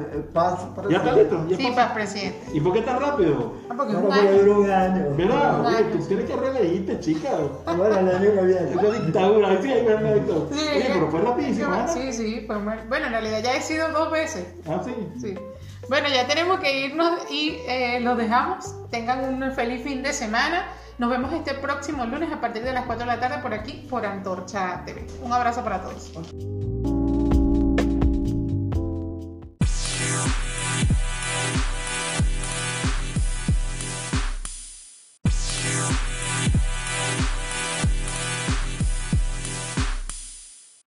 ¿Ya está listo? ¿Ya sí, paz presidente. ¿Y por qué tan rápido? Ah, porque no puede un año. Mira, oye, tú tienes que reelegirte, chica. Bueno, el año que viene. Es la dictadura, sí, una dictadura. Sí, oye, pero fue rapidísimo, ¿eh? Sí, sí, fue Bueno, en realidad ya he sido dos veces. Ah, sí. Sí. Bueno, ya tenemos que irnos y eh, los dejamos. Tengan un feliz fin de semana. Nos vemos este próximo lunes a partir de las 4 de la tarde por aquí, por Antorcha TV. Un abrazo para todos.